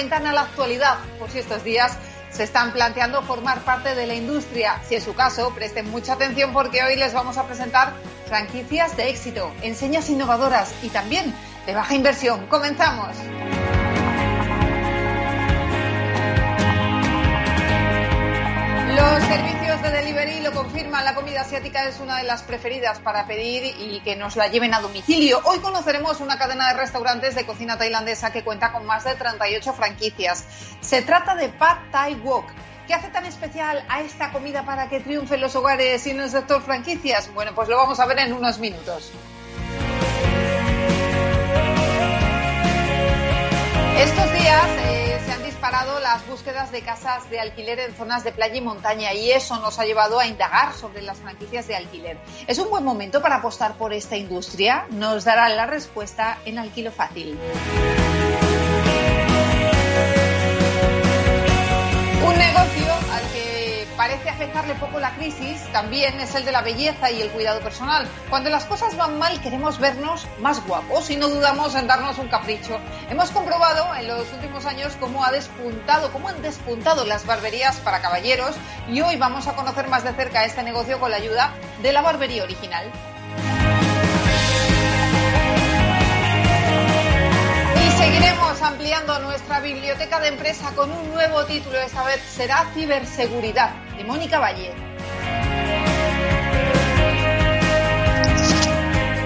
Ventana a la actualidad, por si estos días se están planteando formar parte de la industria. Si es su caso, presten mucha atención porque hoy les vamos a presentar franquicias de éxito, enseñas innovadoras y también de baja inversión. Comenzamos. Los La comida asiática es una de las preferidas para pedir y que nos la lleven a domicilio. Hoy conoceremos una cadena de restaurantes de cocina tailandesa que cuenta con más de 38 franquicias. Se trata de Pad Thai Wok. ¿Qué hace tan especial a esta comida para que triunfe en los hogares y en el sector franquicias? Bueno, pues lo vamos a ver en unos minutos. Estos días eh, disparado las búsquedas de casas de alquiler en zonas de playa y montaña y eso nos ha llevado a indagar sobre las franquicias de alquiler. ¿Es un buen momento para apostar por esta industria? Nos dará la respuesta en Alquilo Fácil. Un negocio parece afectarle poco la crisis también es el de la belleza y el cuidado personal. Cuando las cosas van mal queremos vernos más guapos y no dudamos en darnos un capricho. Hemos comprobado en los últimos años cómo ha despuntado, cómo han despuntado las barberías para caballeros y hoy vamos a conocer más de cerca este negocio con la ayuda de la barbería original. Seguiremos ampliando nuestra biblioteca de empresa con un nuevo título, esta vez será Ciberseguridad, de Mónica Valle.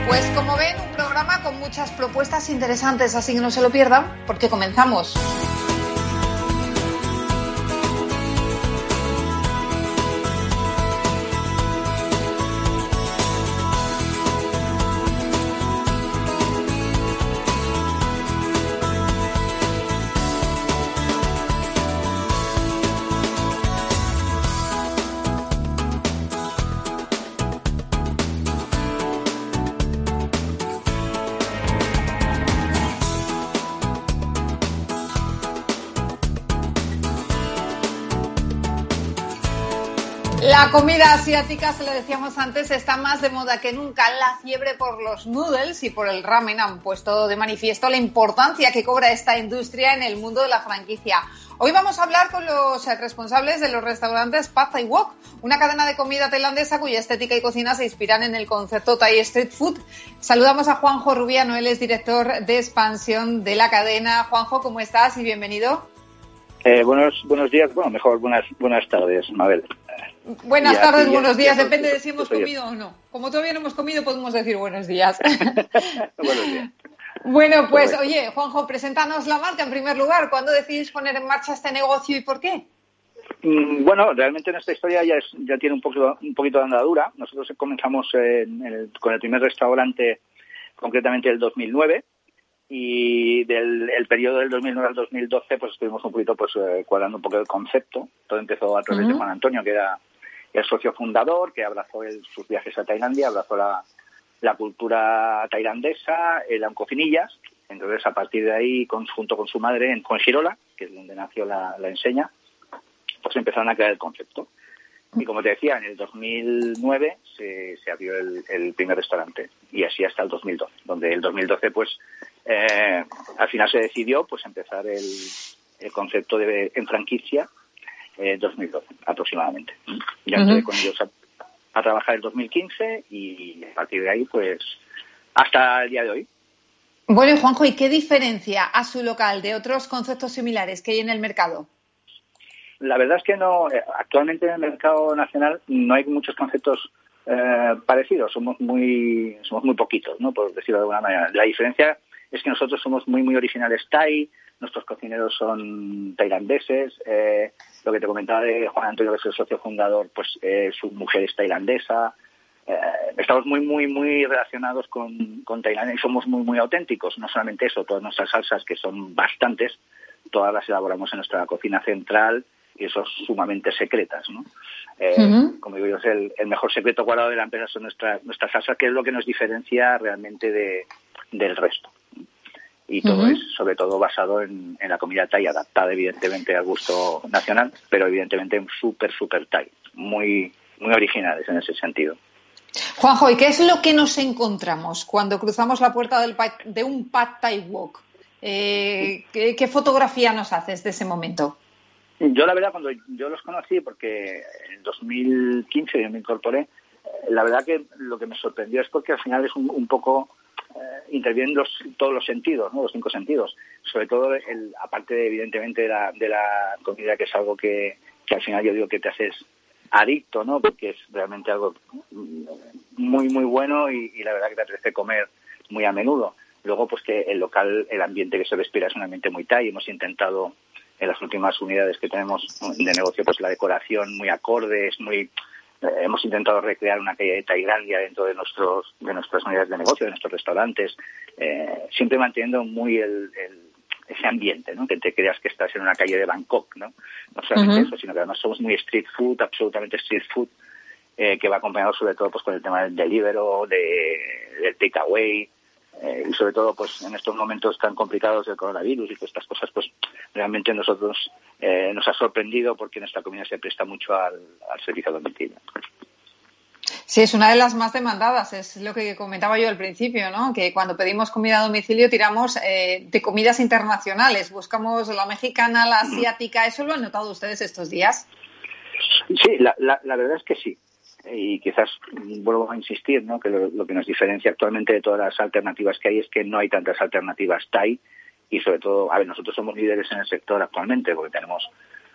Pues como ven, un programa con muchas propuestas interesantes, así que no se lo pierdan, porque comenzamos. La comida asiática, se lo decíamos antes, está más de moda que nunca. La fiebre por los noodles y por el ramen han puesto de manifiesto la importancia que cobra esta industria en el mundo de la franquicia. Hoy vamos a hablar con los responsables de los restaurantes Pad Thai Wok, una cadena de comida tailandesa cuya estética y cocina se inspiran en el concepto Thai Street Food. Saludamos a Juanjo Rubiano, él es director de expansión de la cadena. Juanjo, ¿cómo estás y bienvenido? Eh, buenos, buenos días, bueno, mejor buenas, buenas tardes, Mabel. Buenas tardes, buenos días, ya, depende de si hemos comido o no. Como todavía no hemos comido, podemos decir buenos días. buenos días. bueno, pues Correcto. oye, Juanjo, preséntanos la marca en primer lugar. ¿Cuándo decidís poner en marcha este negocio y por qué? Mm, Bueno, realmente nuestra historia ya, es, ya tiene un poquito, un poquito de andadura. Nosotros comenzamos en el- con el primer restaurante, concretamente el 2009, y del el periodo del 2009 al 2012, pues estuvimos un poquito pues eh, cuadrando un poco el concepto. Todo empezó a través de. Juan Antonio, que era el socio fundador, que abrazó el- sus viajes a Tailandia, abrazó la, cultura tailandesa, eran cocinillas. Entonces, a partir de ahí, con- junto con su madre en Conshirola, que es donde nació la, enseña, pues empezaron a crear el concepto. Y como te decía, en el 2009 se, se abrió el, el primer restaurante y así hasta el 2012, donde el 2012 pues eh, al final se decidió pues empezar el, el concepto de en franquicia en 2012 aproximadamente. Ya entré Ujú. con ellos a, a trabajar el 2015 y a partir de ahí pues hasta el día de hoy. Bueno, y Juanjo, ¿y qué diferencia a su local de otros conceptos similares que hay en el mercado? La verdad es que no. eh, Actualmente en el mercado nacional no hay muchos conceptos eh, parecidos. Somos muy, somos muy poquitos, ¿no? Por decirlo de alguna manera. La diferencia es que nosotros somos muy, muy originales Thai. nuestros cocineros son tailandeses. Eh, lo que te comentaba de Juan Antonio, que es el socio fundador, pues eh, su mujer es tailandesa. Eh, estamos muy, muy, muy relacionados con, con Tailandia y somos muy, muy auténticos. No solamente eso, todas nuestras salsas, que son bastantes, todas las elaboramos en nuestra cocina central y eso sumamente secretas, ¿no? Eh, como digo yo, es el, mejor secreto guardado de la empresa son nuestras nuestras salsas, que es lo que nos diferencia realmente de, del resto. Y todo es sobre todo basado en, la comida thai, adaptada evidentemente al gusto nacional, pero evidentemente súper, súper thai, muy, muy originales en ese sentido. Juanjo, ¿y qué es lo que nos encontramos cuando cruzamos la puerta del, de un Pad Thai Walk? Eh, ¿qué, fotografía nos haces de ese momento? Yo la verdad cuando yo los conocí, porque en 2015 yo me incorporé, eh, la verdad que lo que me sorprendió es porque al final es un, poco eh, intervienen todos los sentidos, ¿no? los cinco sentidos. Sobre todo, el, aparte de, evidentemente de la, de la comida, que es algo que, al final yo digo que te haces adicto, ¿no? Porque es realmente algo muy, muy bueno y, y, la verdad que te apetece comer muy a menudo. Luego, pues que el local, el ambiente que se respira es un ambiente muy Thai. Hemos intentado en las últimas unidades que tenemos de negocio, pues la decoración muy acorde, es muy hemos intentado recrear una calle de Tailandia dentro de nuestros de nuestras unidades de negocio, de nuestros restaurantes, eh, siempre manteniendo muy el, ese ambiente, ¿no? Que te creas que estás en una calle de Bangkok, ¿no? No solamente eso, sino que además somos muy street food, absolutamente street food, eh, que va acompañado sobre todo pues con el tema del delivero, de, del takeaway, eh, y sobre todo pues en estos momentos tan complicados del coronavirus y todas estas cosas pues realmente nosotros eh, nos ha sorprendido porque nuestra comunidad se presta mucho al, servicio a domicilio. Sí, es una de las más demandadas, es lo que comentaba yo al principio, ¿no? Que cuando pedimos comida a domicilio tiramos eh, de comidas internacionales, buscamos la mexicana, la asiática, ¿eso lo han notado ustedes estos días? Sí, la, la verdad es que sí y quizás vuelvo a insistir, ¿no? que lo, que nos diferencia actualmente de todas las alternativas que hay es que no hay tantas alternativas TAI y sobre todo, a ver, nosotros somos líderes en el sector actualmente porque tenemos,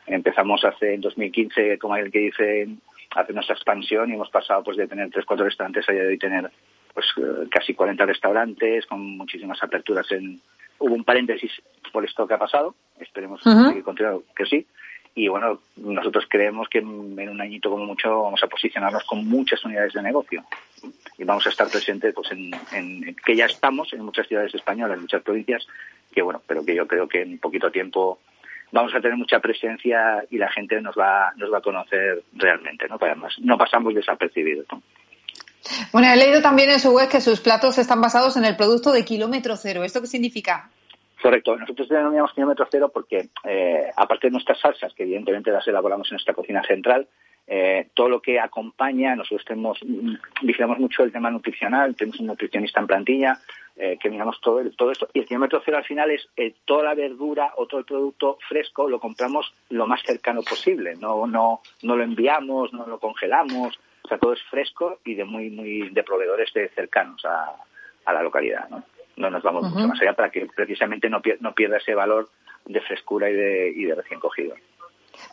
empezamos hace en 2015, como el que dice, hace nuestra expansión y hemos pasado pues de tener tres, cuatro restaurantes a día de hoy tener pues casi 40 restaurantes con muchísimas aperturas en, hubo un paréntesis por esto que ha pasado, esperemos que continúe que sí, y bueno, nosotros creemos que en un añito como mucho vamos a posicionarnos con muchas unidades de negocio y vamos a estar presentes pues en, que ya estamos en muchas ciudades españolas, en muchas provincias, que bueno, pero que yo creo que en poquito tiempo vamos a tener mucha presencia y la gente nos va nos va a conocer realmente, ¿no? además no pasamos desapercibidos, Bueno, he leído también en su web que sus platos están basados en el producto de kilómetro cero. ¿Esto qué significa? Correcto. Nosotros denominamos kilómetro cero porque, eh, aparte de nuestras salsas, que evidentemente las elaboramos en nuestra cocina central, eh, todo lo que acompaña, nosotros tenemos, mm, vigilamos mucho el tema nutricional, tenemos un nutricionista en plantilla, eh, que miramos todo, todo esto. Y el kilómetro cero al final es toda la verdura o todo el producto fresco lo compramos lo más cercano posible. No, no, no lo enviamos, no lo congelamos. O sea, todo es fresco y de muy, muy, de proveedores de cercanos a, a la localidad, ¿no? No nos vamos mucho más allá para que precisamente no, no pierda ese valor de frescura y de, y de recién cogido.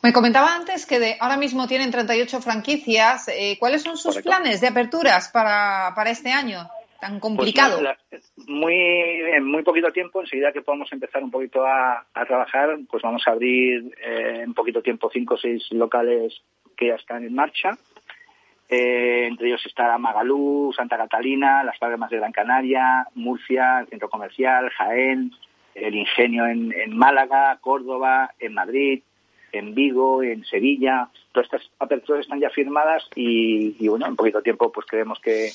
Me comentaba antes que de, ahora mismo tienen 38 franquicias. Eh, ¿Cuáles son sus planes de aperturas para, para este año tan pues complicado? muy, en muy poquito tiempo, enseguida que podamos empezar un poquito a, trabajar, pues vamos a abrir eh, en poquito tiempo cinco o seis locales que ya están en marcha. Eh, entre ellos está Magalú, Santa Catalina, las Palmas de Gran Canaria, Murcia, el Centro Comercial, Jaén, el Ingenio en, Málaga, Córdoba, en Madrid, en Vigo, en Sevilla. Todas estas aperturas están ya firmadas y, bueno, en poquito tiempo pues creemos que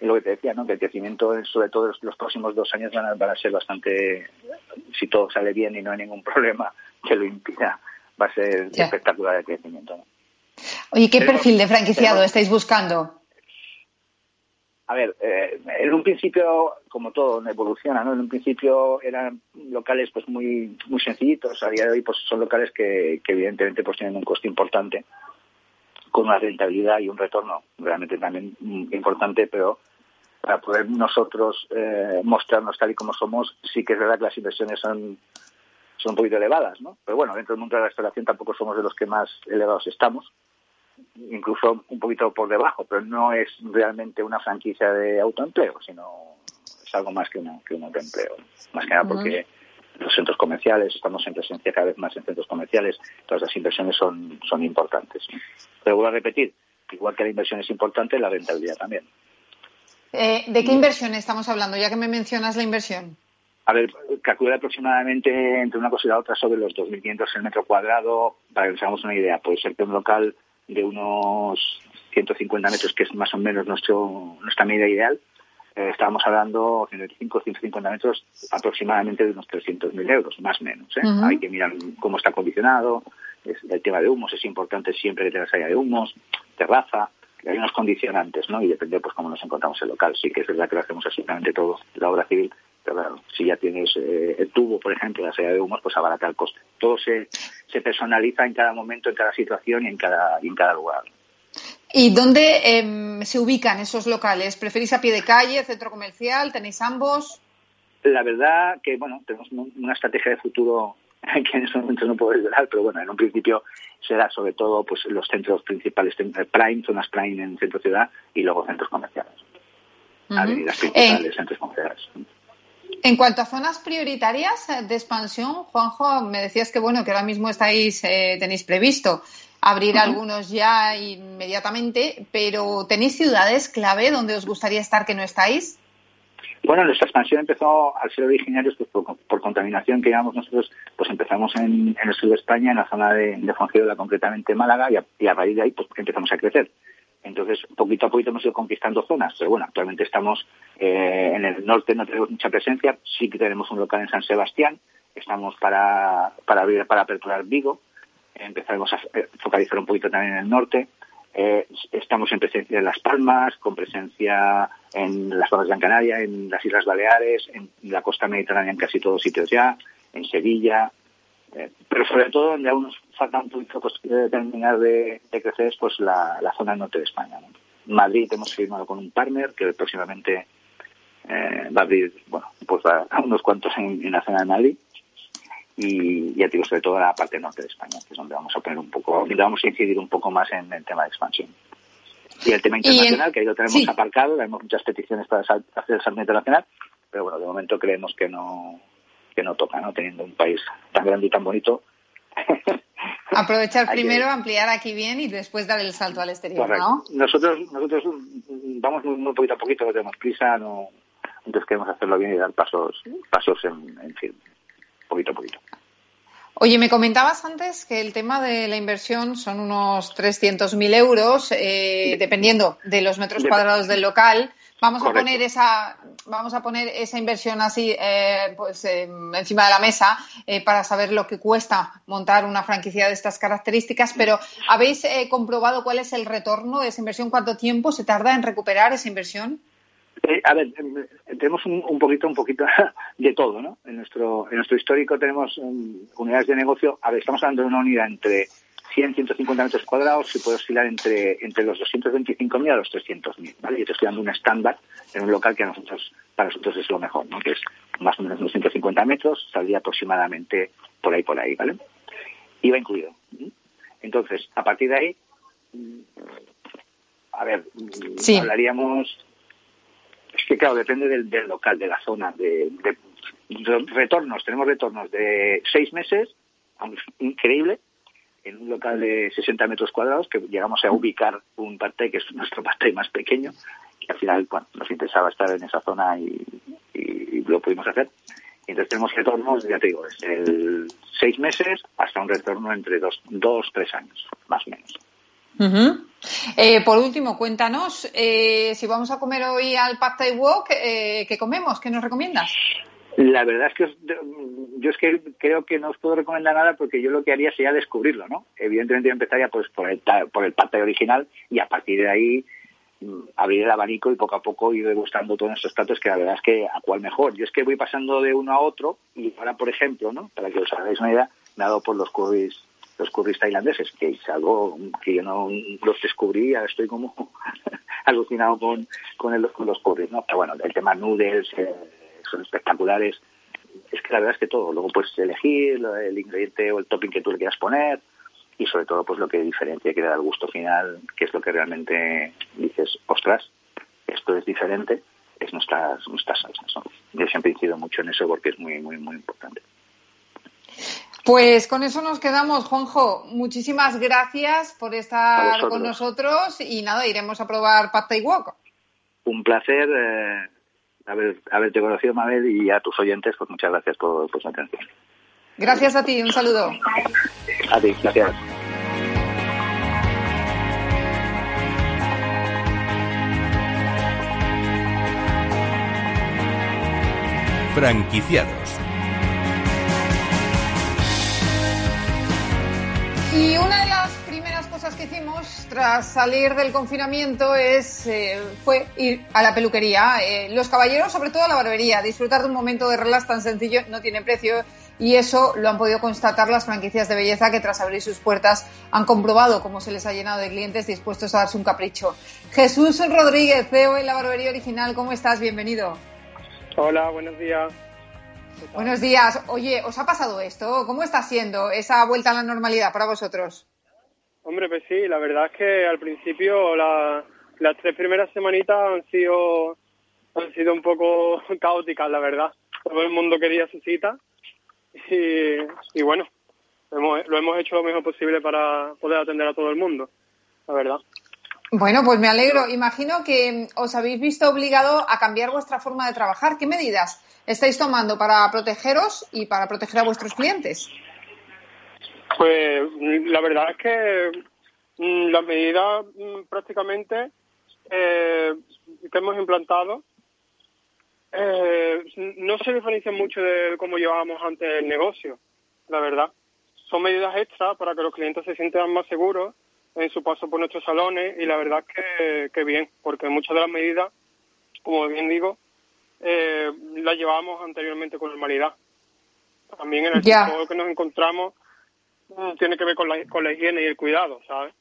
lo que te decía, ¿no? que el crecimiento, sobre todo los, próximos dos años, van a, ser bastante, si todo sale bien y no hay ningún problema que lo impida, va a ser espectacular el crecimiento. Oye, ¿qué perfil de franquiciado estáis buscando? A ver, eh, en un principio, como todo, evoluciona, ¿no? En un principio eran locales pues muy muy sencillitos. A día de hoy pues son locales que, evidentemente pues tienen un coste importante, con una rentabilidad y un retorno realmente también importante, pero para poder nosotros eh, mostrarnos tal y como somos, sí que es verdad que las inversiones son son un poquito elevadas, ¿no? Pero bueno, dentro del mundo de la restauración tampoco somos de los que más elevados estamos incluso un poquito por debajo, pero no es realmente una franquicia de autoempleo, sino es algo más que, que un autoempleo. Más que nada porque los centros comerciales, estamos en presencia cada vez más en centros comerciales, todas las inversiones son, son importantes. Pero vuelvo a repetir, igual que la inversión es importante, la rentabilidad también. Eh, ¿De qué inversión estamos hablando, ya que me mencionas la inversión? A ver, calcula aproximadamente entre una cosa y la otra sobre los 2.500 el metro cuadrado, para que nos hagamos una idea. Puede ser que un local de unos 150 metros, que es más o menos nuestro, nuestra medida ideal, eh, estábamos hablando 125, 150 metros, aproximadamente de unos 300.000 euros, más o menos. ¿eh? Hay que mirar cómo está acondicionado, el tema de humos es importante siempre que tengas área de humos, terraza, hay unos condicionantes, ¿no? Y depende pues cómo nos encontramos el local. Sí que es verdad que lo hacemos absolutamente todo, la obra civil, claro, si ya tienes eh, el tubo, por ejemplo, la salida de humos, pues abarata el coste. Todo se, se personaliza en cada momento, en cada situación y en cada, y en cada lugar. ¿Y dónde em, se ubican esos locales? ¿Preferís a pie de calle, centro comercial? ¿Tenéis ambos? La verdad que, bueno, tenemos una estrategia de futuro que en estos momentos no puedo revelar, pero bueno, en un principio será sobre todo pues los centros principales, prime, zonas prime en centro ciudad y luego centros comerciales. Avenidas principales, centros comerciales. En cuanto a zonas prioritarias de expansión, Juanjo, me decías que bueno que ahora mismo estáis eh, tenéis previsto abrir algunos ya inmediatamente, pero ¿tenéis ciudades clave donde os gustaría estar que no estáis? Bueno, nuestra expansión empezó al ser originarios pues, por, contaminación que llevamos nosotros, pues empezamos en, el sur de España, en la zona de, de concretamente Málaga, y a, raíz de ahí pues empezamos a crecer. Entonces, poquito a poquito hemos ido conquistando zonas, pero bueno, actualmente estamos eh, en el norte, no tenemos mucha presencia, sí que tenemos un local en San Sebastián, estamos para, para abrir, para aperturar Vigo, empezaremos a focalizar un poquito también en el norte. Eh, estamos en presencia en Las Palmas, con presencia en las Palmas de Gran Canaria, en las Islas Baleares, en la costa mediterránea en casi todos sitios ya, en Sevilla, eh, pero sobre todo donde aún nos falta un poquito pues, terminar de, crecer es pues la, zona norte de España. Madrid hemos firmado con un partner que próximamente eh, va a abrir bueno pues a, unos cuantos en, en la zona de Madrid y ya digo, sobre todo la parte norte de España, que es donde vamos a poner un poco, donde vamos a incidir un poco más en el tema de expansión. Y el tema internacional, que ahí lo tenemos aparcado, tenemos muchas peticiones para hacer el salto internacional, pero bueno, de momento creemos que no, que no toca, ¿no? Teniendo un país tan grande y tan bonito. Aprovechar primero, ampliar aquí bien y después dar el salto al exterior, ¿no? Nosotros, nosotros vamos muy, poquito a poquito, no tenemos prisa, no, entonces queremos hacerlo bien y dar pasos, pasos en, en firme poquito a poquito. Oye, me comentabas antes que el tema de la inversión son unos 300.000 euros, eh, dependiendo de los metros cuadrados del local. Vamos a poner esa, vamos a poner esa inversión así, eh, pues em, encima de la mesa eh, para saber lo que cuesta montar una franquicia de estas características. Pero habéis comprobado cuál es el retorno de esa inversión, cuánto tiempo se tarda en recuperar esa inversión. Eh, a ver, em, tenemos un, poquito, un poquito de todo, ¿no? En nuestro, en nuestro histórico tenemos um, unidades de negocio. A ver, estamos hablando de una unidad entre 100, 150 metros cuadrados y puede oscilar entre, entre los 225.000 a los 300.000, ¿vale? Yo te estoy dando un estándar en un local que a nosotros, para nosotros es lo mejor, ¿no? Que es más o menos unos 150 metros, saldría aproximadamente por ahí, por ahí, ¿vale? Iba incluido. Entonces, a partir de ahí, mm, a ver, mm, hablaríamos es que, claro, depende del, local, de la zona, de, retornos. Tenemos retornos de seis meses, increíble, en un local de 60 metros cuadrados, que llegamos a ubicar un parte que es nuestro parte más pequeño, que al final nos interesaba estar en esa zona y, lo pudimos hacer. entonces tenemos retornos, ya te digo, desde seis meses hasta un retorno entre dos, dos tres años, más o menos. Eh, por último, cuéntanos, eh, si vamos a comer hoy al Pad Thai Walk, ¿qué comemos? ¿Qué nos recomiendas? La verdad es que yo es que creo que no os puedo recomendar nada porque yo lo que haría sería descubrirlo, ¿no? Evidentemente yo empezaría pues por el, por el Thai original y a partir de ahí mm, abrir el abanico y poco a poco ir degustando todos estos platos que la verdad es que a cuál mejor. Yo es que voy pasando de uno a otro y ahora, por ejemplo, ¿no? Para que os hagáis una idea, me ha dado por los curries los curris tailandeses, que es algo que yo no los descubrí, estoy como alucinado con, con, los curris, ¿no? Pero bueno, el tema noodles eh, son espectaculares. Es que la verdad es que todo. Luego puedes elegir el ingrediente o el topping que tú le quieras poner y sobre todo pues lo que diferencia, que le da el gusto final, que es lo que realmente dices, ostras, esto es diferente, es nuestras, nuestras salsas. Yo siempre incido mucho en eso porque es muy, muy, muy importante. Pues con eso nos quedamos, Juanjo. Muchísimas gracias por estar con nosotros y nada, iremos a probar Pad Thai Walk. Un placer eh, haber, haberte conocido, Mabel, y a tus oyentes, pues muchas gracias por, por su atención. Gracias a ti, un saludo. A ti, gracias. Franquiciados. Y una tras salir del confinamiento es eh, fue ir a la peluquería. Eh, los caballeros, sobre todo a la barbería, disfrutar de un momento de relax tan sencillo no tiene precio y eso lo han podido constatar las franquicias de belleza que tras abrir sus puertas han comprobado cómo se les ha llenado de clientes dispuestos a darse un capricho. Jesús Rodríguez, CEO en la barbería original, ¿cómo estás? Bienvenido. Hola, buenos días. Buenos días. Oye, ¿os ha pasado esto? ¿Cómo está siendo esa vuelta a la normalidad para vosotros? Hombre, pues sí, la verdad es que al principio las tres primeras semanitas han sido han sido un poco caóticas, la verdad. Todo el mundo quería su cita y, bueno, lo hemos hecho lo mejor posible para poder atender a todo el mundo, la verdad. Bueno, pues me alegro. Imagino que os habéis visto obligado a cambiar vuestra forma de trabajar. ¿Qué medidas estáis tomando para protegeros y para proteger a vuestros clientes? Pues la verdad es que mm, las medidas mm, prácticamente eh, que hemos implantado eh, no se diferencian mucho de cómo llevábamos antes el negocio, la verdad. Son medidas extras para que los clientes se sientan más seguros en su paso por nuestros salones y la verdad es que, bien, porque muchas de las medidas, como bien digo, eh, las llevábamos anteriormente con normalidad. También en el yeah. que nos encontramos tiene que ver con la, con la higiene y el cuidado, ¿sabes?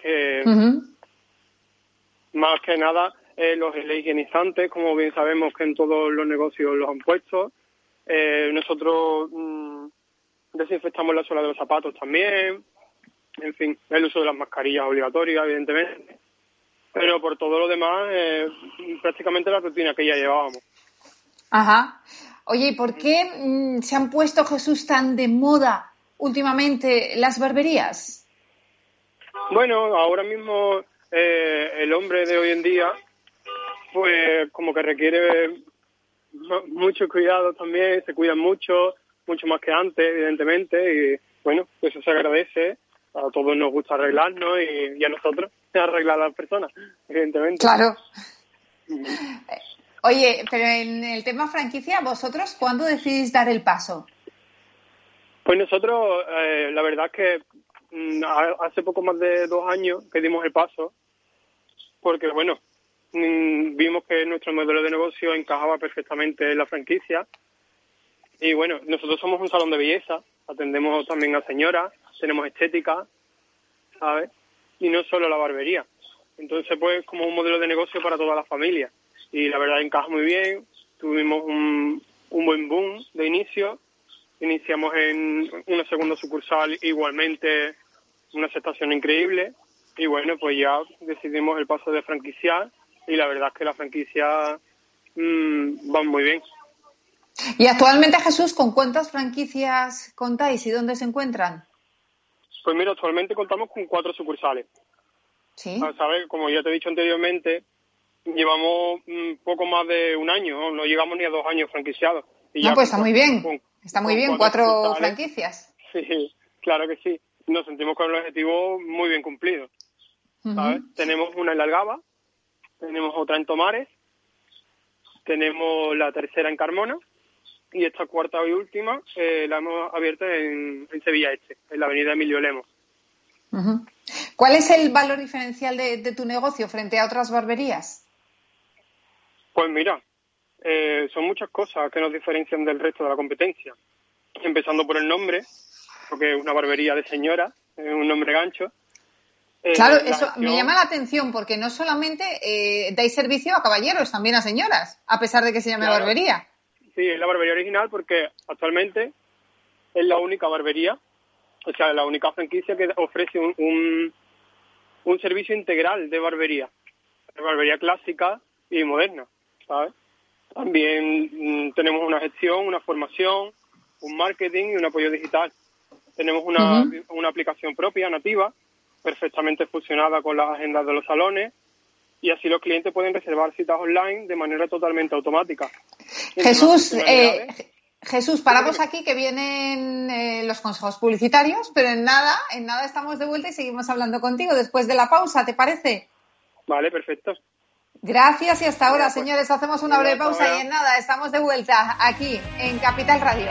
Que más que nada eh, los higienizantes, como bien sabemos que en todos los negocios los han puesto. Eh, nosotros mm, desinfectamos la suela de los zapatos también. En fin, el uso de las mascarillas obligatorias, evidentemente. Pero por todo lo demás, eh, prácticamente la rutina que ya llevábamos. Ajá. Oye, ¿y por qué mm, se han puesto, Jesús, tan de moda últimamente las barberías? Bueno, ahora mismo eh, el hombre de hoy en día pues como que requiere mucho cuidado también, se cuidan mucho, mucho más que antes, evidentemente, y bueno, eso se agradece. A todos nos gusta arreglarnos y, a nosotros arreglar a las personas, evidentemente. Claro. Oye, pero en el tema franquicia, ¿vosotros cuándo decidís dar el paso? Pues nosotros, eh, la verdad es que mm, hace poco más de dos años que dimos el paso, porque bueno, Mm, vimos que nuestro modelo de negocio encajaba perfectamente en la franquicia. Y bueno, nosotros somos un salón de belleza, atendemos también a señoras, tenemos estética, ¿sabes? Y no solo la barbería. Entonces, pues, como un modelo de negocio para toda la familia. Y la verdad encaja muy bien. Tuvimos un, un buen boom de inicio. Iniciamos en una segunda sucursal igualmente, una aceptación increíble. Y bueno, pues ya decidimos el paso de franquiciar y la verdad es que la franquicia mmm, va muy bien. Y actualmente, Jesús, ¿con cuántas franquicias contáis y dónde se encuentran? Pues mira, actualmente contamos con cuatro sucursales. Sí. ¿Sabes? Como ya te he dicho anteriormente, llevamos un poco más de un año, no llegamos ni a dos años franquiciados. Y no, pues está muy bien. Está muy bien, cuatro, franquicias. Sí, claro que sí. Nos sentimos con el objetivo muy bien cumplido. ¿sabes? Tenemos una en la Algaba, tenemos otra en Tomares, tenemos la tercera en Carmona y esta cuarta y última eh, la hemos abierto en, Sevilla Este, en la avenida Emilio Lemos. ¿Cuál es el valor diferencial de, tu negocio frente a otras barberías? Pues mira, eh, son muchas cosas que nos diferencian del resto de la competencia. Empezando por el nombre, porque es una barbería de señora, es un nombre gancho. Eh, claro, eso me llama la atención porque no solamente eh, dais servicio a caballeros, también a señoras, a pesar de que se llame barbería. Sí, es la barbería original porque actualmente es la única barbería, o sea, la única franquicia que ofrece un, un, servicio integral de barbería, de barbería clásica y moderna, ¿sabes? También mm, tenemos una gestión, una formación, un marketing y un apoyo digital. Tenemos una, una aplicación propia, nativa, perfectamente fusionada con las agendas de los salones y así los clientes pueden reservar citas online de manera totalmente automática. Jesús, eh, Jesús, paramos aquí que vienen eh, los consejos publicitarios, pero en nada, en nada estamos de vuelta y seguimos hablando contigo después de la pausa, ¿te parece? Vale, perfecto. Gracias y hasta ahora, señores. Hacemos una breve pausa y en nada, estamos de vuelta aquí en Capital Radio.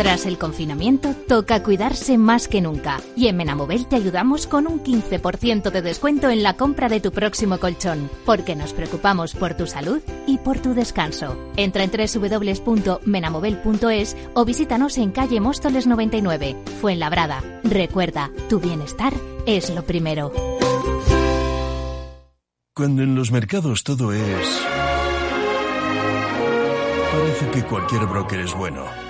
Tras el confinamiento, toca cuidarse más que nunca. Y en Menamobel te ayudamos con un 15% de descuento en la compra de tu próximo colchón, porque nos preocupamos por tu salud y por tu descanso. Entra en www.menamobel.es o visítanos en calle Móstoles 99, Fuenlabrada. Recuerda, tu bienestar es lo primero. Cuando en los mercados todo es... Parece que cualquier broker es bueno.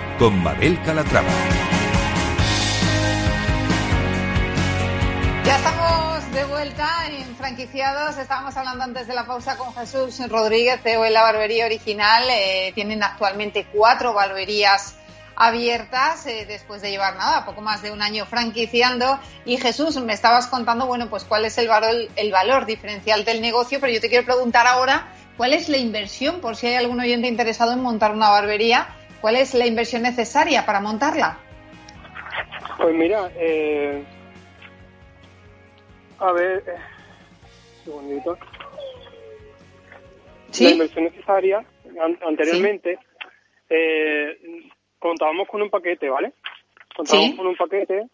con Mabel Calatrava. Ya estamos de vuelta en franquiciados. Estábamos hablando antes de la pausa con Jesús Rodríguez, de la barbería original. Eh, tienen actualmente cuatro barberías abiertas eh, después de llevar nada, poco más de un año franquiciando. Y Jesús, me estabas contando, bueno, pues cuál es el valor diferencial del negocio, pero yo te quiero preguntar ahora cuál es la inversión, por si hay algún oyente interesado en montar una barbería, cuál es la inversión necesaria para montarla. Pues mira, eh, a ver, eh, segundito. ¿Sí? La inversión necesaria, anteriormente, eh, contábamos con un paquete, ¿vale? Contábamos con un paquete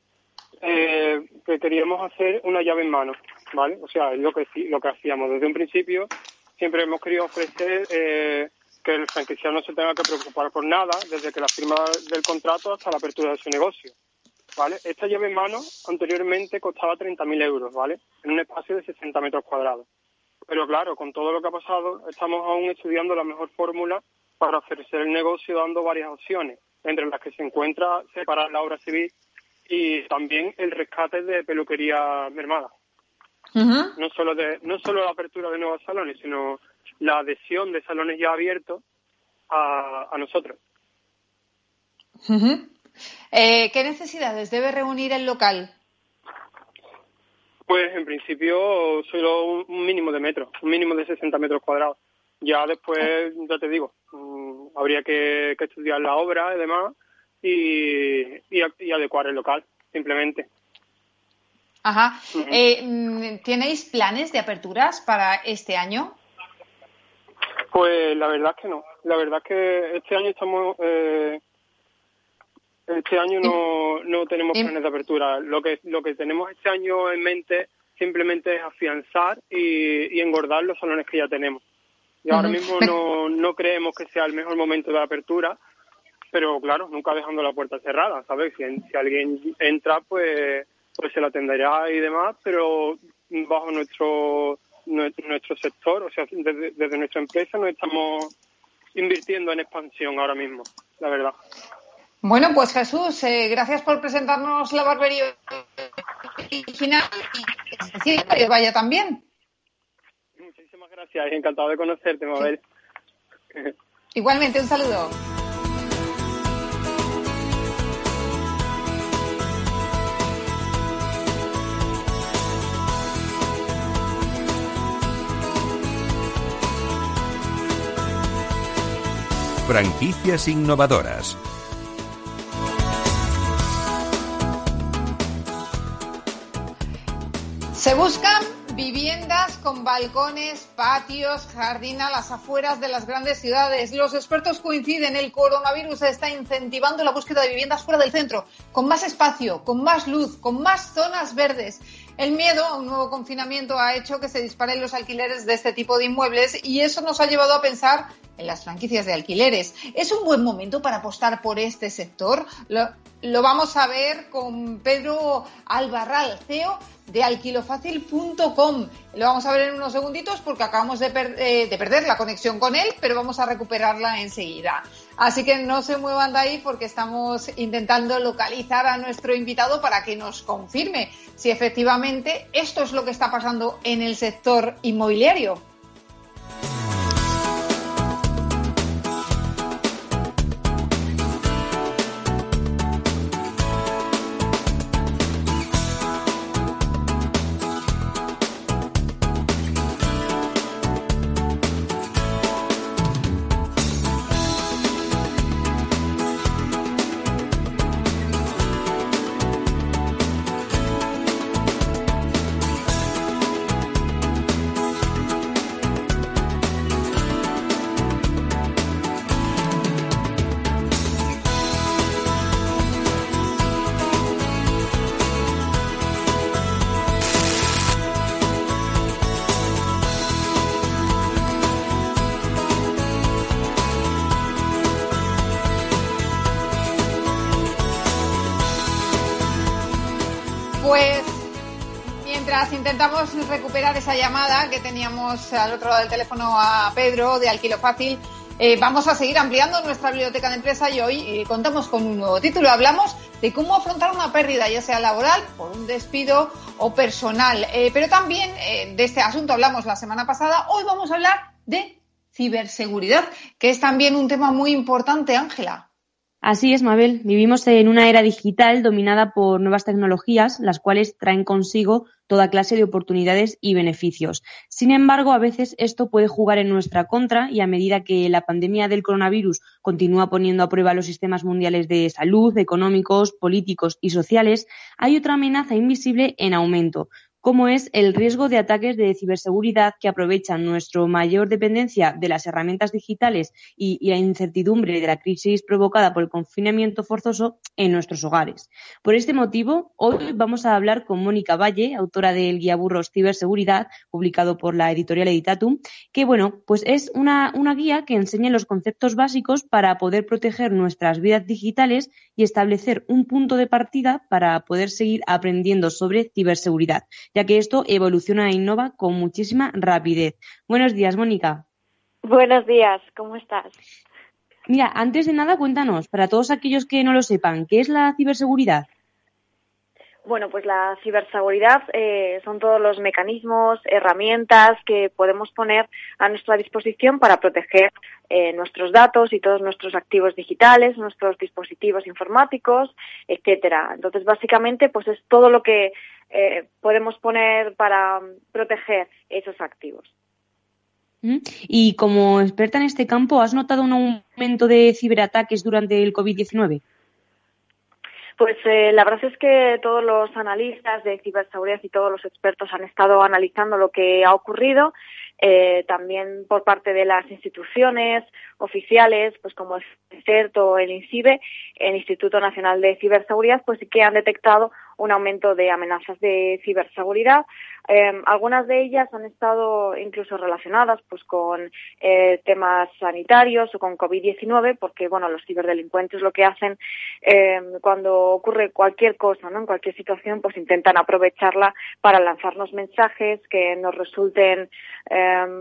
eh, que queríamos hacer una llave en mano, ¿vale? O sea, es lo que, lo que hacíamos desde un principio. Siempre hemos querido ofrecer eh, que el franquiciado no se tenga que preocupar por nada, desde que la firma del contrato hasta la apertura de su negocio. ¿Vale? Esta llave en mano anteriormente costaba 30.000 euros, ¿vale? En un espacio de 60 metros cuadrados. Pero claro, con todo lo que ha pasado, estamos aún estudiando la mejor fórmula para ofrecer el negocio dando varias opciones entre las que se encuentra separar la obra civil y también el rescate de peluquería mermada. No solo de no solo la apertura de nuevos salones, sino la adhesión de salones ya abiertos a, a nosotros. eh, ¿Qué necesidades debe reunir el local? Pues en principio solo un, un mínimo de metros, un mínimo de 60 metros cuadrados. Ya después, ya te digo, mm, habría que, que, estudiar la obra y demás y, y, y adecuar el local, simplemente. Ajá. Uh -huh. eh, ¿Tenéis planes de aperturas para este año? Pues la verdad es que no. La verdad es que este año estamos. Eh, este año no, no tenemos planes de apertura. Lo que, lo que tenemos este año en mente simplemente es afianzar y, y engordar los salones que ya tenemos. Y ahora mismo no, no creemos que sea el mejor momento de apertura, pero claro, nunca dejando la puerta cerrada, ¿sabes? Si, si alguien entra, pues, pues se la atenderá y demás, pero bajo nuestro nuestro sector, o sea, desde, desde nuestra empresa no estamos invirtiendo en expansión ahora mismo, la verdad. Bueno, pues Jesús, eh, gracias por presentarnos la barbería original y que vaya también. Muchísimas gracias, encantado de conocerte, Mabel. Igualmente, un saludo. Franquicias innovadoras. Se buscan viviendas con balcones, patios, jardín a las afueras de las grandes ciudades. Los expertos coinciden, el coronavirus está incentivando la búsqueda de viviendas fuera del centro, con más espacio, con más luz, con más zonas verdes. El miedo a un nuevo confinamiento ha hecho que se disparen los alquileres de este tipo de inmuebles y eso nos ha llevado a pensar en las franquicias de alquileres. ¿Es un buen momento para apostar por este sector? Lo, vamos a ver con Pedro Albarral, CEO de alquilofacil.com. Lo vamos a ver en unos segunditos porque acabamos de, eh, de, perder la conexión con él, pero vamos a recuperarla enseguida. Así que no se muevan de ahí porque estamos intentando localizar a nuestro invitado para que nos confirme si efectivamente esto es lo que está pasando en el sector inmobiliario. Intentamos recuperar esa llamada que teníamos al otro lado del teléfono a Pedro de Alquilo Fácil, Eh, vamos a seguir ampliando nuestra biblioteca de empresa y hoy eh, contamos con un nuevo título. Hablamos de cómo afrontar una pérdida, ya sea laboral, por un despido o personal. Eh, pero también de este asunto hablamos la semana pasada. Hoy vamos a hablar de ciberseguridad, que es también un tema muy importante, Ángela. Así es, Mabel. Vivimos en una era digital dominada por nuevas tecnologías, las cuales traen consigo toda clase de oportunidades y beneficios. Sin embargo, a veces esto puede jugar en nuestra contra y a medida que la pandemia del coronavirus continúa poniendo a prueba los sistemas mundiales de salud, económicos, políticos y sociales, hay otra amenaza invisible en aumento, como es el riesgo de ataques de ciberseguridad que aprovechan nuestra mayor dependencia de las herramientas digitales y, la incertidumbre de la crisis provocada por el confinamiento forzoso en nuestros hogares. Por este motivo, hoy vamos a hablar con Mónica Valle, autora del Guía Burros Ciberseguridad, publicado por la editorial Editatum, que bueno, pues es una, una guía que enseña los conceptos básicos para poder proteger nuestras vidas digitales y establecer un punto de partida para poder seguir aprendiendo sobre ciberseguridad ya que esto evoluciona e innova con muchísima rapidez. Buenos días, Mónica. Buenos días, ¿cómo estás? Mira, antes de nada, cuéntanos, para todos aquellos que no lo sepan, ¿qué es la ciberseguridad? Bueno, pues la ciberseguridad eh, son todos los mecanismos, herramientas que podemos poner a nuestra disposición para proteger eh, nuestros datos y todos nuestros activos digitales, nuestros dispositivos informáticos, etcétera. Entonces, básicamente, pues es todo lo que eh, podemos poner para proteger esos activos. ¿Mm? Y como experta en este campo, ¿has notado un aumento de ciberataques durante el COVID-19? Pues eh, la verdad es que todos los analistas de ciberseguridad y todos los expertos han estado analizando lo que ha ocurrido, eh, también por parte de las instituciones oficiales, pues como el CERT o el INCIBE, el Instituto Nacional de Ciberseguridad, pues sí que han detectado un aumento de amenazas de ciberseguridad. Eh, algunas de ellas han estado incluso relacionadas pues con eh, temas sanitarios o con COVID-19, porque bueno, los ciberdelincuentes lo que hacen eh, cuando ocurre cualquier cosa, ¿no? En cualquier situación, pues intentan aprovecharla para lanzarnos mensajes que nos resulten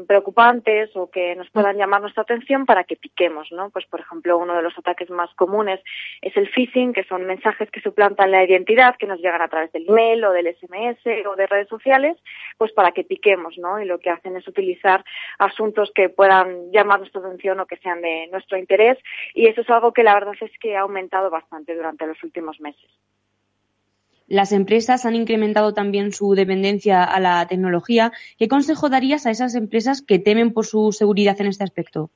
preocupantes o que nos puedan llamar nuestra atención para que piquemos, ¿no? Pues por ejemplo, uno de los ataques más comunes es el phishing, que son mensajes que suplantan la identidad, que nos llegan a través del email o del SMS o de redes sociales, pues para que piquemos, ¿no? Y lo que hacen es utilizar asuntos que puedan llamar nuestra atención o que sean de nuestro interés y eso es algo que la verdad es que ha aumentado bastante durante los últimos meses. Las empresas han incrementado también su dependencia a la tecnología. ¿Qué consejo darías a esas empresas que temen por su seguridad en este aspecto?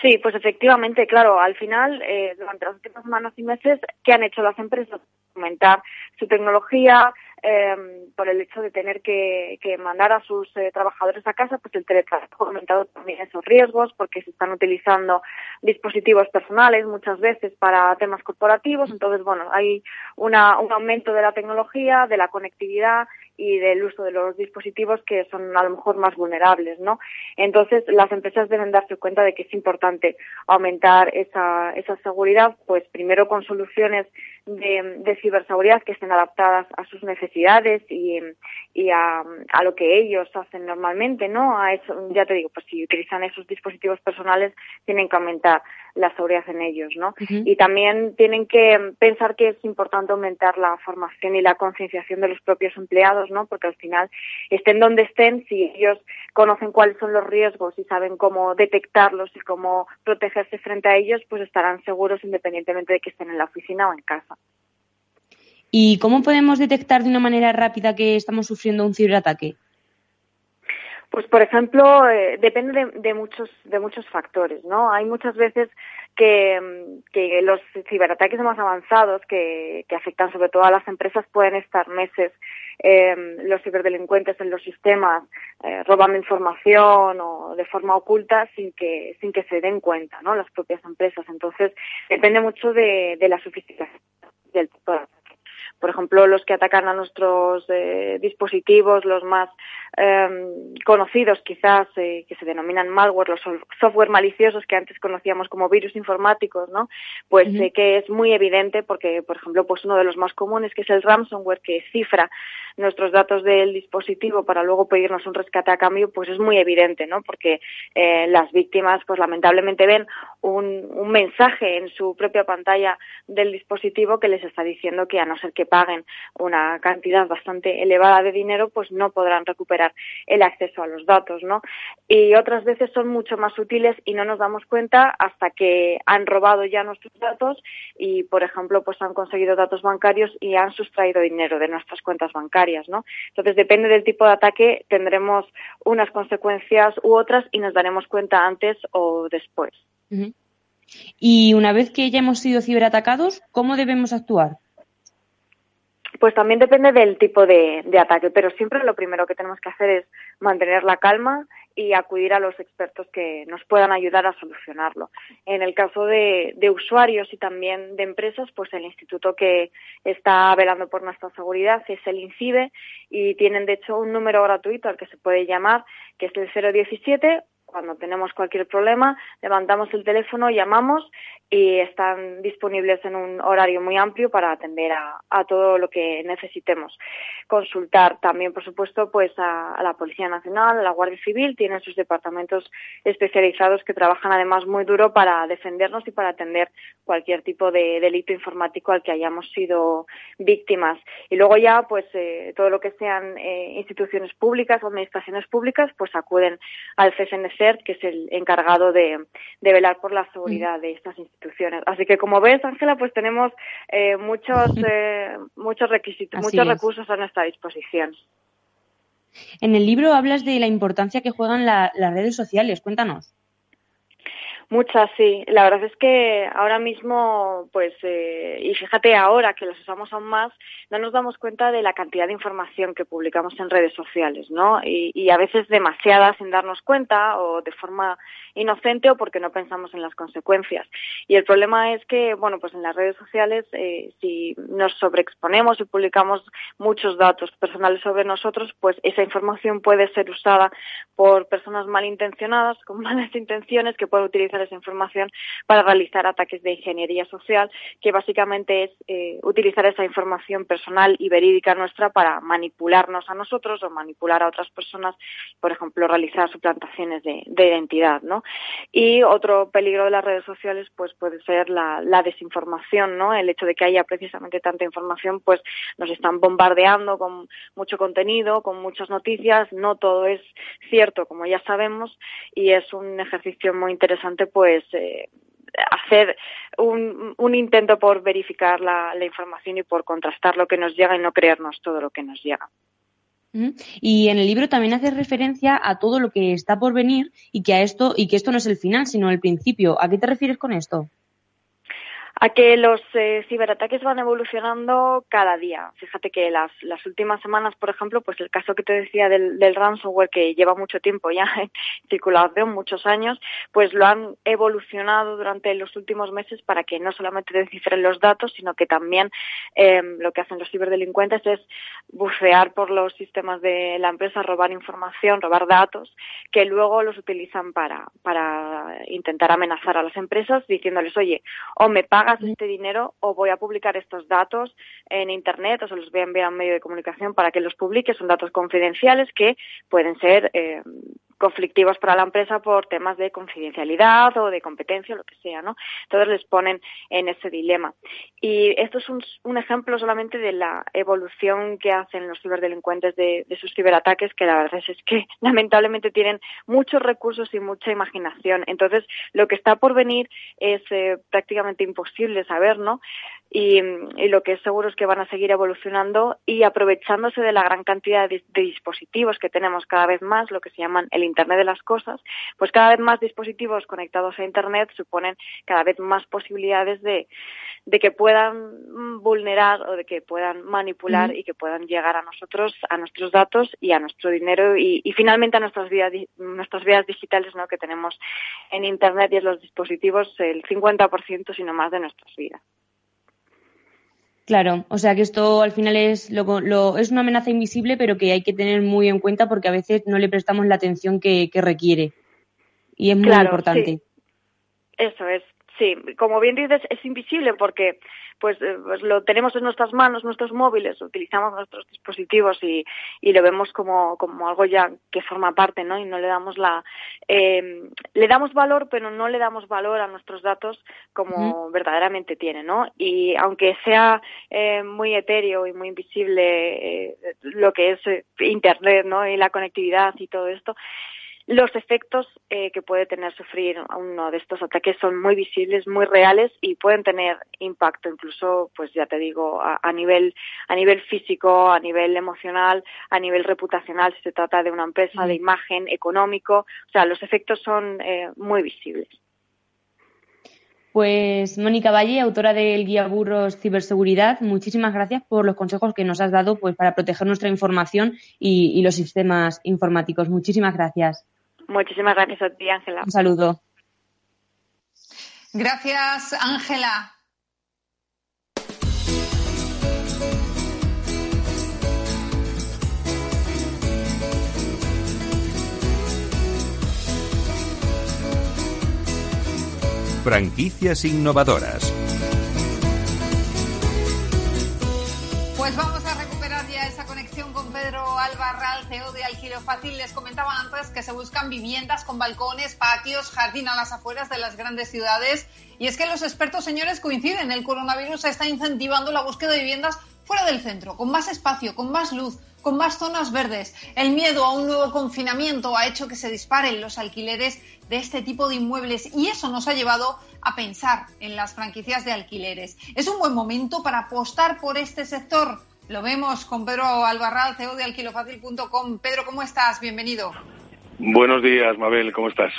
Sí, pues efectivamente, claro, al final, eh, durante las últimas semanas y meses, ¿qué han hecho las empresas? Aumentar su tecnología, eh, por el hecho de tener que, que mandar a sus eh, trabajadores a casa, pues el teletrabajo ha aumentado también esos riesgos porque se están utilizando dispositivos personales muchas veces para temas corporativos. Entonces, bueno, hay una, un aumento de la tecnología, de la conectividad y del uso de los dispositivos que son a lo mejor más vulnerables, ¿no? Entonces, las empresas deben darse cuenta de que es importante aumentar esa, esa seguridad, pues primero con soluciones de, de ciberseguridad que estén adaptadas a sus necesidades y, y a, a, lo que ellos hacen normalmente, ¿no? A eso, ya te digo, pues si utilizan esos dispositivos personales, tienen que aumentar la seguridad en ellos, ¿no? Y también tienen que pensar que es importante aumentar la formación y la concienciación de los propios empleados, ¿no? Porque al final, estén donde estén, si ellos conocen cuáles son los riesgos y saben cómo detectarlos y cómo protegerse frente a ellos, pues estarán seguros independientemente de que estén en la oficina o en casa. ¿Y cómo podemos detectar de una manera rápida que estamos sufriendo un ciberataque? Pues, por ejemplo, eh, depende de, de, muchos de muchos factores, ¿no? Hay muchas veces que, que los ciberataques más avanzados que, que, afectan sobre todo a las empresas pueden estar meses eh, los ciberdelincuentes en los sistemas eh, robando información o de forma oculta sin que sin que se den cuenta, ¿no? Las propias empresas. Entonces depende mucho de, de la sofisticación del de por ejemplo, los que atacan a nuestros eh, dispositivos, los más em, conocidos quizás eh, que se denominan malware, los software maliciosos que antes conocíamos como virus informáticos, ¿no? Pues uh que es muy evidente porque, por ejemplo, pues uno de los más comunes que es el ransomware que cifra nuestros datos del dispositivo para luego pedirnos un rescate a cambio, pues es muy evidente, ¿no? Porque eh, las víctimas, pues lamentablemente ven un, un, mensaje en su propia pantalla del dispositivo que les está diciendo que a no ser que paguen una cantidad bastante elevada de dinero, pues no podrán recuperar el acceso a los datos, ¿no? Y otras veces son mucho más útiles y no nos damos cuenta hasta que han robado ya nuestros datos y, por ejemplo, pues han conseguido datos bancarios y han sustraído dinero de nuestras cuentas bancarias ¿no? Entonces, depende del tipo de ataque, tendremos unas consecuencias u otras y nos daremos cuenta antes o después. Y una vez que ya hemos sido ciberatacados, ¿cómo debemos actuar? Pues también depende del tipo de, ataque, pero siempre lo primero que tenemos que hacer es mantener la calma y acudir a los expertos que nos puedan ayudar a solucionarlo. En el caso de, usuarios y también de empresas, pues el instituto que está velando por nuestra seguridad es el INCIBE y tienen de hecho un número gratuito al que se puede llamar, que es el 017 cuando tenemos cualquier problema, levantamos el teléfono, llamamos y están disponibles en un horario muy amplio para atender a, todo lo que necesitemos. Consultar también, por supuesto, pues a, la Policía Nacional, a la Guardia Civil, tienen sus departamentos especializados que trabajan además muy duro para defendernos y para atender cualquier tipo de delito informático al que hayamos sido víctimas. Y luego ya, pues eh, todo lo que sean eh, instituciones públicas o administraciones públicas, pues acuden al CSNCERT, que es el encargado de, de velar por la seguridad de estas instituciones instituciones. Así que como ves, Ángela, pues tenemos eh, muchos, eh, muchos requisitos, muchos recursos a nuestra disposición. En el libro hablas de la importancia que juegan las redes sociales. Cuéntanos. Muchas, sí. La verdad es que ahora mismo, pues, eh, y fíjate ahora que las usamos aún más, no nos damos cuenta de la cantidad de información que publicamos en redes sociales, ¿no? Y, y a veces demasiada sin darnos cuenta o de forma inocente o porque no pensamos en las consecuencias. Y el problema es que, bueno, pues en las redes sociales, eh, si nos sobreexponemos y publicamos muchos datos personales sobre nosotros, pues esa información puede ser usada por personas malintencionadas, con malas intenciones, que pueden utilizar esa información para realizar ataques de ingeniería social, que básicamente es eh, utilizar esa información personal y verídica nuestra para manipularnos a nosotros o manipular a otras personas, por ejemplo, realizar suplantaciones de, de identidad, ¿no? Y otro peligro de las redes sociales, pues puede ser la, la desinformación, ¿no? El hecho de que haya precisamente tanta información, pues nos están bombardeando con mucho contenido, con muchas noticias, no todo es cierto, como ya sabemos, y es un ejercicio muy interesante pues eh, hacer un, un, intento por verificar la, la, información y por contrastar lo que nos llega y no creernos todo lo que nos llega. Y en el libro también hace referencia a todo lo que está por venir y que a esto y que esto no es el final, sino el principio. ¿A qué te refieres con esto? A que los eh, ciberataques van evolucionando cada día. Fíjate que las, las últimas semanas, por ejemplo, pues el caso que te decía del, del ransomware, que lleva mucho tiempo ya en circulación, muchos años, pues lo han evolucionado durante los últimos meses para que no solamente descifren los datos, sino que también eh, lo que hacen los ciberdelincuentes es bucear por los sistemas de la empresa, robar información, robar datos, que luego los utilizan para, para intentar amenazar a las empresas diciéndoles, oye, o me este dinero o voy a publicar estos datos en Internet o se los voy a enviar a un medio de comunicación para que los publique. Son datos confidenciales que pueden ser eh, conflictivos para la empresa por temas de confidencialidad o de competencia, lo que sea, ¿no? Entonces les ponen en ese dilema. Y esto es un, un ejemplo solamente de la evolución que hacen los ciberdelincuentes de, de, sus ciberataques, que la verdad es que lamentablemente tienen muchos recursos y mucha imaginación. Entonces, lo que está por venir es eh, prácticamente imposible saber, ¿no? Y, lo que es seguro es que van a seguir evolucionando y aprovechándose de la gran cantidad de, dispositivos que tenemos cada vez más, lo que se llaman el Internet de las cosas, pues cada vez más dispositivos conectados a Internet suponen cada vez más posibilidades de, de que puedan vulnerar o de que puedan manipular y que puedan llegar a nosotros, a nuestros datos y a nuestro dinero y, y finalmente a nuestras vidas, nuestras vidas digitales ¿no? que tenemos en Internet y en los dispositivos el 50% sino más de nuestras vidas. Claro, o sea que esto al final es, lo, es una amenaza invisible, pero que hay que tener muy en cuenta porque a veces no le prestamos la atención que, requiere. Y es muy importante. Eso es, sí. Como bien dices, es invisible porque pues, eh, pues, lo tenemos en nuestras manos, nuestros móviles, utilizamos nuestros dispositivos y, y lo vemos como, como algo ya que forma parte, ¿no? Y no le damos la, eh, le damos valor, pero no le damos valor a nuestros datos como verdaderamente tienen, ¿no? Y aunque sea eh, muy etéreo y muy invisible lo que es Internet, ¿no? Y la conectividad y todo esto, los efectos eh, que puede tener sufrir uno de estos ataques son muy visibles, muy reales y pueden tener impacto incluso, pues ya te digo, a, nivel a nivel físico, a nivel emocional, a nivel reputacional si se trata de una empresa, de imagen, económico, o sea, los efectos son eh, muy visibles. Pues Mónica Valle, autora del guía Burros Ciberseguridad, muchísimas gracias por los consejos que nos has dado pues, para proteger nuestra información y los sistemas informáticos. Muchísimas gracias. Muchísimas gracias a ti, Ángela. Un saludo. Gracias, Ángela. Franquicias innovadoras. Pues vamos a Pedro Albarral, CEO de Alquilo Fácil. Les comentaba antes que se buscan viviendas con balcones, patios, jardín a las afueras de las grandes ciudades. Y es que los expertos, señores, coinciden. El coronavirus está incentivando la búsqueda de viviendas fuera del centro, con más espacio, con más luz, con más zonas verdes. El miedo a un nuevo confinamiento ha hecho que se disparen los alquileres de este tipo de inmuebles y eso nos ha llevado a pensar en las franquicias de alquileres. Es un buen momento para apostar por este sector. Lo vemos con Pedro Albarral, CEO de alquilofacil.com. Pedro, ¿cómo estás? Bienvenido. Buenos días, Mabel, ¿cómo estás?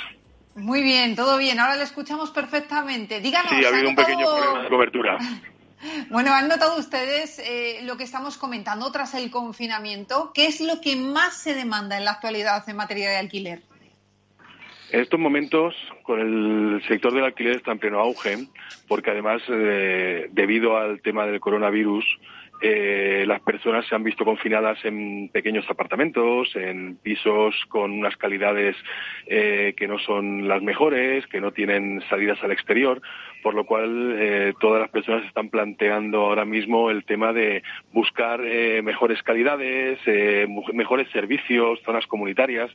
Muy bien, todo bien. Ahora le escuchamos perfectamente. Díganos. Sí, ha habido un pequeño problema de cobertura. Bueno, ¿han notado ustedes eh, lo que estamos comentando tras el confinamiento? ¿Qué es lo que más se demanda en la actualidad en materia de alquiler? En estos momentos, con el sector del alquiler está en pleno auge, porque además, eh, debido al tema del coronavirus, eh, las personas se han visto confinadas en pequeños apartamentos, en pisos con unas calidades eh, que no son las mejores, que no tienen salidas al exterior, por lo cual eh, todas las personas están planteando ahora mismo el tema de buscar eh, mejores calidades, eh, mejores servicios, zonas comunitarias,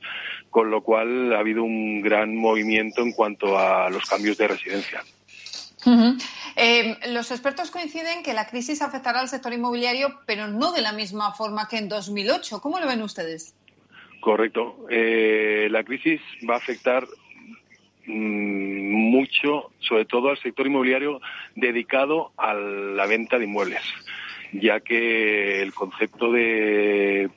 con lo cual ha habido un gran movimiento en cuanto a los cambios de residencia. Eh, los expertos coinciden que la crisis afectará al sector inmobiliario, pero no de la misma forma que en 2008. ¿Cómo lo ven ustedes? Correcto. Eh, la crisis va a afectar mm, mucho, sobre todo al sector inmobiliario dedicado a la venta de inmuebles, ya que el concepto de,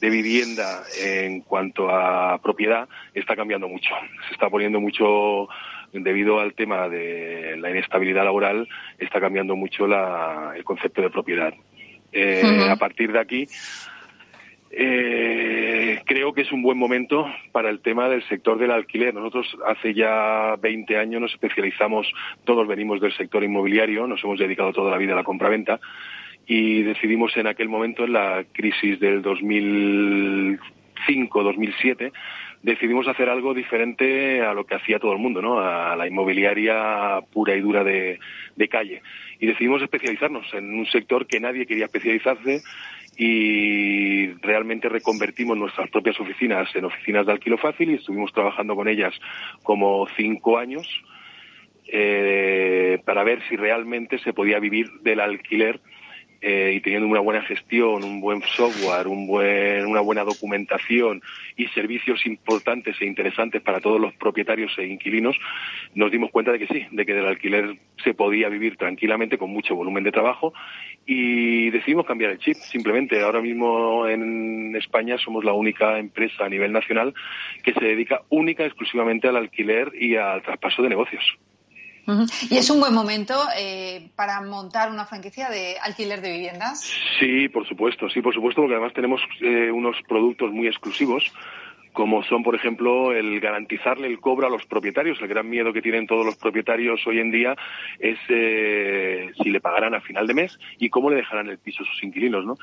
de vivienda en cuanto a propiedad está cambiando mucho. Se está poniendo mucho debido al tema de la inestabilidad laboral, está cambiando mucho el concepto de propiedad. Eh, a partir de aquí, eh, creo que es un buen momento para el tema del sector del alquiler. Nosotros hace ya 20 años nos especializamos, todos venimos del sector inmobiliario, nos hemos dedicado toda la vida a la compraventa y decidimos en aquel momento, en la crisis del 2005-2007, decidimos hacer algo diferente a lo que hacía todo el mundo, ¿no? A la inmobiliaria pura y dura de, calle. Y decidimos especializarnos en un sector que nadie quería especializarse y realmente reconvertimos nuestras propias oficinas en oficinas de alquilo fácil y estuvimos trabajando con ellas como cinco años eh, para ver si realmente se podía vivir del alquiler eh, y teniendo una buena gestión, un buen software, un buen, una buena documentación y servicios importantes e interesantes para todos los propietarios e inquilinos, nos dimos cuenta de que sí, de que del alquiler se podía vivir tranquilamente con mucho volumen de trabajo y decidimos cambiar el chip. Simplemente ahora mismo en España somos la única empresa a nivel nacional que se dedica única exclusivamente al alquiler y al traspaso de negocios. ¿Y es un buen momento eh, para montar una franquicia de alquiler de viviendas? Sí, por supuesto, sí, por supuesto, porque además tenemos eh, unos productos muy exclusivos como son, por ejemplo, el garantizarle el cobro a los propietarios. El gran miedo que tienen todos los propietarios hoy en día es eh, si le pagarán a final de mes y cómo le dejarán el piso a sus inquilinos. ¿no?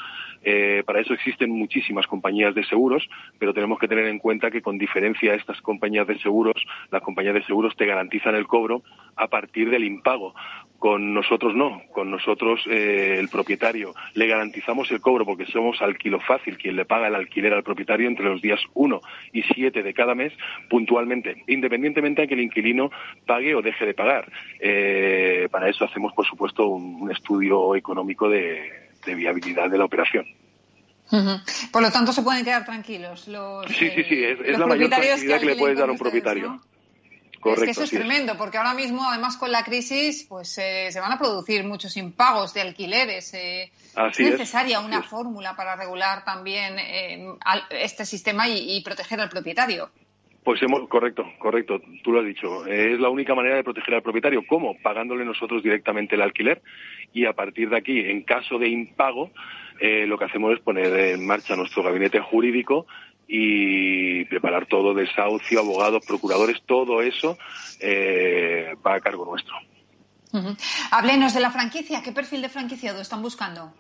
Eh, para eso existen muchísimas compañías de seguros, pero tenemos que tener en cuenta que, con diferencia a estas compañías de seguros, las compañías de seguros te garantizan el cobro a partir del impago. Con nosotros no, con nosotros eh, el propietario le garantizamos el cobro porque somos alquilo fácil, quien le paga el alquiler al propietario entre los días 1 y 7 de cada mes puntualmente, independientemente de que el inquilino pague o deje de pagar. Eh, para eso hacemos, por supuesto, un, estudio económico de, viabilidad de la operación. Por lo tanto, se pueden quedar tranquilos los. Sí, sí, sí, es, la mayor tranquilidad que, le puedes dar a un propietario es que eso es tremendo, porque ahora mismo, además con la crisis, pues eh, se van a producir muchos impagos de alquileres. Eh, es necesaria una fórmula para regular también eh, este sistema y, proteger al propietario. Pues hemos, correcto, correcto, tú lo has dicho. Es la única manera de proteger al propietario. ¿Cómo? Pagándole nosotros directamente el alquiler y a partir de aquí, en caso de impago, lo que hacemos es poner en marcha nuestro gabinete jurídico y preparar todo, desahucio, abogados, procuradores, todo eso eh, va a cargo nuestro. Háblenos de la franquicia. ¿Qué perfil de franquiciado están buscando?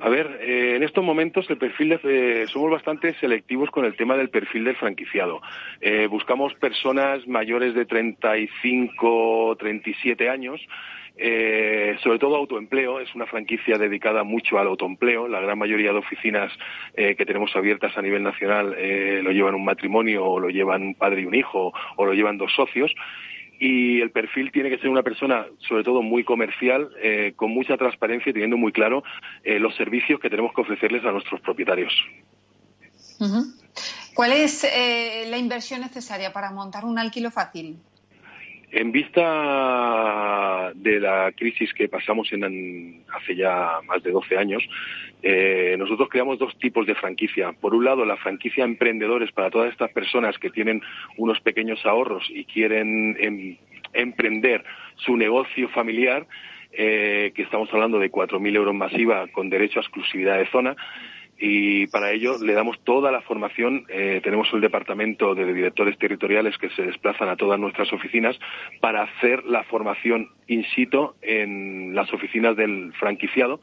A ver, eh, en estos momentos el perfil de, eh, somos bastante selectivos con el tema del perfil del franquiciado. buscamos personas mayores de 35, 37 años eh, sobre todo autoempleo, es una franquicia dedicada mucho al autoempleo. La gran mayoría de oficinas eh, que tenemos abiertas a nivel nacional eh, lo llevan un matrimonio o lo llevan un padre y un hijo o lo llevan dos socios. Y el perfil tiene que ser una persona, sobre todo muy comercial, con mucha transparencia y teniendo muy claro los servicios que tenemos que ofrecerles a nuestros propietarios. ¿Cuál es la inversión necesaria para montar un alquilo fácil? En vista de la crisis que pasamos en, hace ya más de 12 años, eh, nosotros creamos dos tipos de franquicia. Por un lado, la franquicia emprendedores para todas estas personas que tienen unos pequeños ahorros y quieren em, emprender su negocio familiar, eh, que estamos hablando de 4.000 euros masiva con derecho a exclusividad de zona y para ello le damos toda la formación. Eh, tenemos el departamento de directores territoriales que se desplazan a todas nuestras oficinas para hacer la formación in situ en las oficinas del franquiciado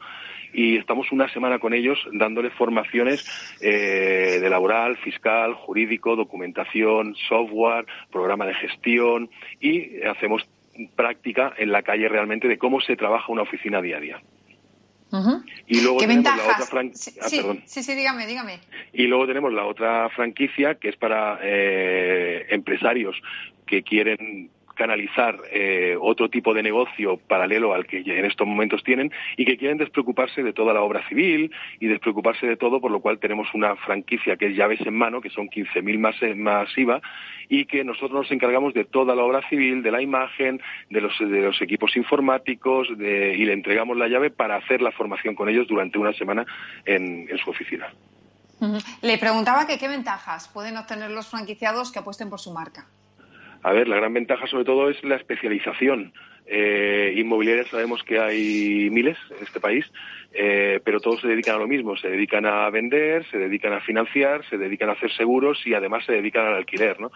y estamos una semana con ellos dándole formaciones eh, de laboral, fiscal, jurídico, documentación, software, programa de gestión y hacemos práctica en la calle realmente de cómo se trabaja una oficina diaria. Y luego tenemos la otra franquicia. Ah, sí, sí, dígame, dígame. Y luego tenemos la otra franquicia que es para eh, empresarios que quieren canalizar eh, otro tipo de negocio paralelo al que en estos momentos tienen y que quieren despreocuparse de toda la obra civil y despreocuparse de todo, por lo cual tenemos una franquicia que es llaves en mano, que son 15.000 más, más IVA, y que nosotros nos encargamos de toda la obra civil, de la imagen, de los, de los equipos informáticos y le entregamos la llave para hacer la formación con ellos durante una semana en, en su oficina. Le preguntaba que qué ventajas pueden obtener los franquiciados que apuesten por su marca. A ver, la gran ventaja sobre todo es la especialización. Eh, inmobiliarias sabemos que hay miles en este país, eh, pero todos se dedican a lo mismo. Se dedican a vender, se dedican a financiar, se dedican a hacer seguros y además se dedican al alquiler, ¿no?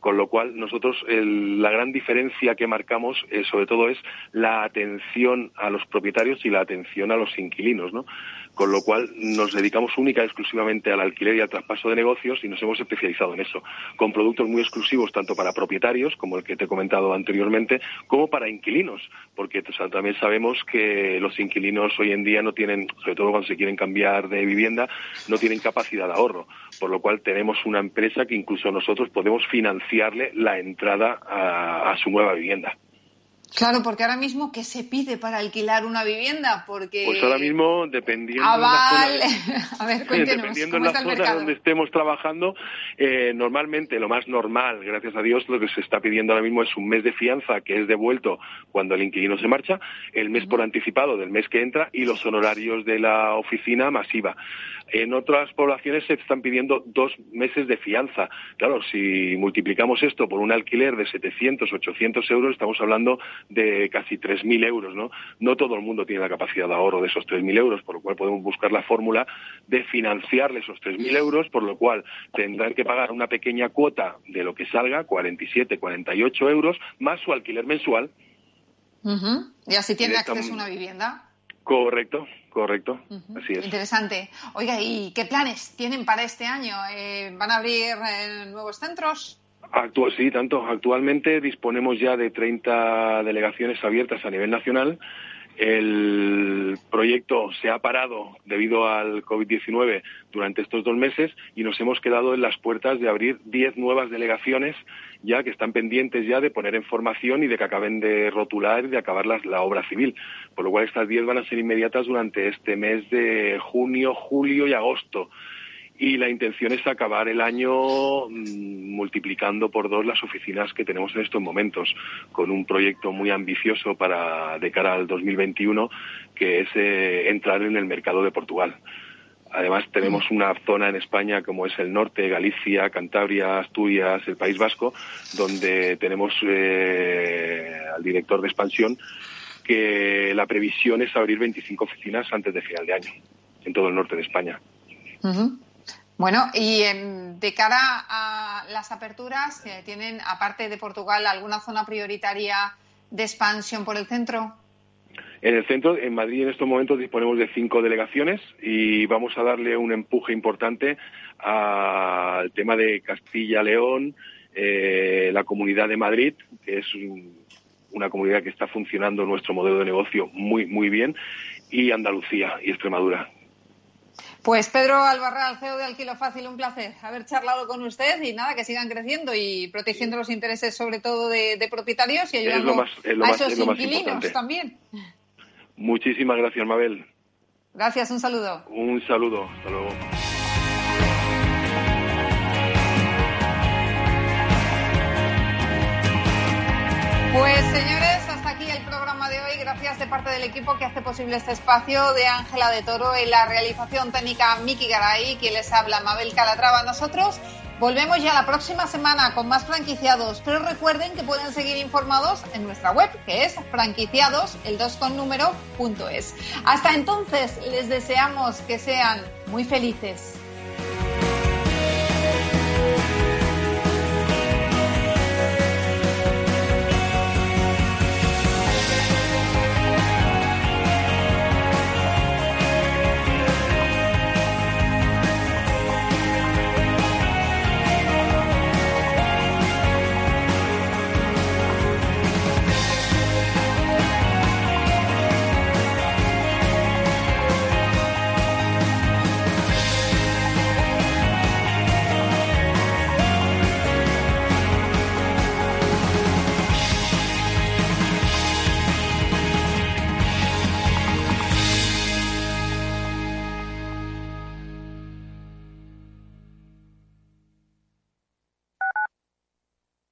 Con lo cual, nosotros la gran diferencia que marcamos, eh, sobre todo, es la atención a los propietarios y la atención a los inquilinos, ¿no? con lo cual nos dedicamos única y exclusivamente al alquiler y al traspaso de negocios y nos hemos especializado en eso, con productos muy exclusivos tanto para propietarios, como el que te he comentado anteriormente, como para inquilinos, porque también sabemos que los inquilinos hoy en día no tienen, sobre todo cuando se quieren cambiar de vivienda, no tienen capacidad de ahorro, por lo cual tenemos una empresa que incluso nosotros podemos financiarle la entrada a su nueva vivienda. Claro, porque ahora mismo, ¿qué se pide para alquilar una vivienda? Porque... Pues ahora mismo, dependiendo de la zona, A ver, dependiendo de la zona donde estemos trabajando, eh, normalmente lo más normal, gracias a Dios, lo que se está pidiendo ahora mismo es un mes de fianza que es devuelto cuando el inquilino se marcha, el mes por anticipado del mes que entra y los honorarios de la oficina masiva. En otras poblaciones se están pidiendo dos meses de fianza. Claro, si multiplicamos esto por un alquiler de 700, 800 euros, estamos hablando de casi 3.000 euros, ¿no? No todo el mundo tiene la capacidad de ahorro de esos 3.000 euros, por lo cual podemos buscar la fórmula de financiarle esos 3.000 euros, por lo cual tendrán que pagar una pequeña cuota de lo que salga, 47, 48 euros, más su alquiler mensual. Y así tiene acceso a una vivienda. Correcto, correcto. Así es. Interesante. Oiga, ¿y qué planes tienen para este año? Eh, ¿Van a abrir eh, nuevos centros? sí, tanto. Actualmente disponemos ya de 30 delegaciones abiertas a nivel nacional. El proyecto se ha parado debido al COVID-19 durante estos dos meses y nos hemos quedado en las puertas de abrir 10 nuevas delegaciones ya que están pendientes ya de poner en formación y de que acaben de rotular y de acabar la obra civil. Por lo cual estas 10 van a ser inmediatas durante este mes de junio, julio y agosto y la intención es acabar el año mm, multiplicando por dos las oficinas que tenemos en estos momentos, con un proyecto muy ambicioso para de cara al 2021, que es eh, entrar en el mercado de Portugal. Además, tenemos una zona en España como es el norte, Galicia, Cantabria, Asturias, el País Vasco, donde tenemos eh, al director de expansión que la previsión es abrir 25 oficinas antes de final de año en todo el norte de España. Bueno, y em, de cara a las aperturas, eh, ¿tienen, aparte de Portugal, alguna zona prioritaria de expansión por el centro? En el centro, en Madrid, en estos momentos disponemos de cinco delegaciones y vamos a darle un empuje importante al tema de Castilla-León, eh, la Comunidad de Madrid, que es una comunidad que está funcionando nuestro modelo de negocio muy, muy bien, y Andalucía y Extremadura, pues Pedro Albarral, CEO de Alquilo Fácil, un placer haber charlado con usted y nada, que sigan creciendo y protegiendo los intereses sobre todo de, propietarios y ayudando a esos inquilinos también. Muchísimas gracias, Mabel. Gracias, un saludo. Un saludo, hasta luego. Parte del equipo que hace posible este espacio de Ángela de Toro en la realización técnica Miki Garay, quien les habla Mabel Calatrava. Nosotros volvemos ya la próxima semana con más franquiciados, pero recuerden que pueden seguir informados en nuestra web, que es franquiciados, el 2 con número. Hasta entonces, les deseamos que sean muy felices.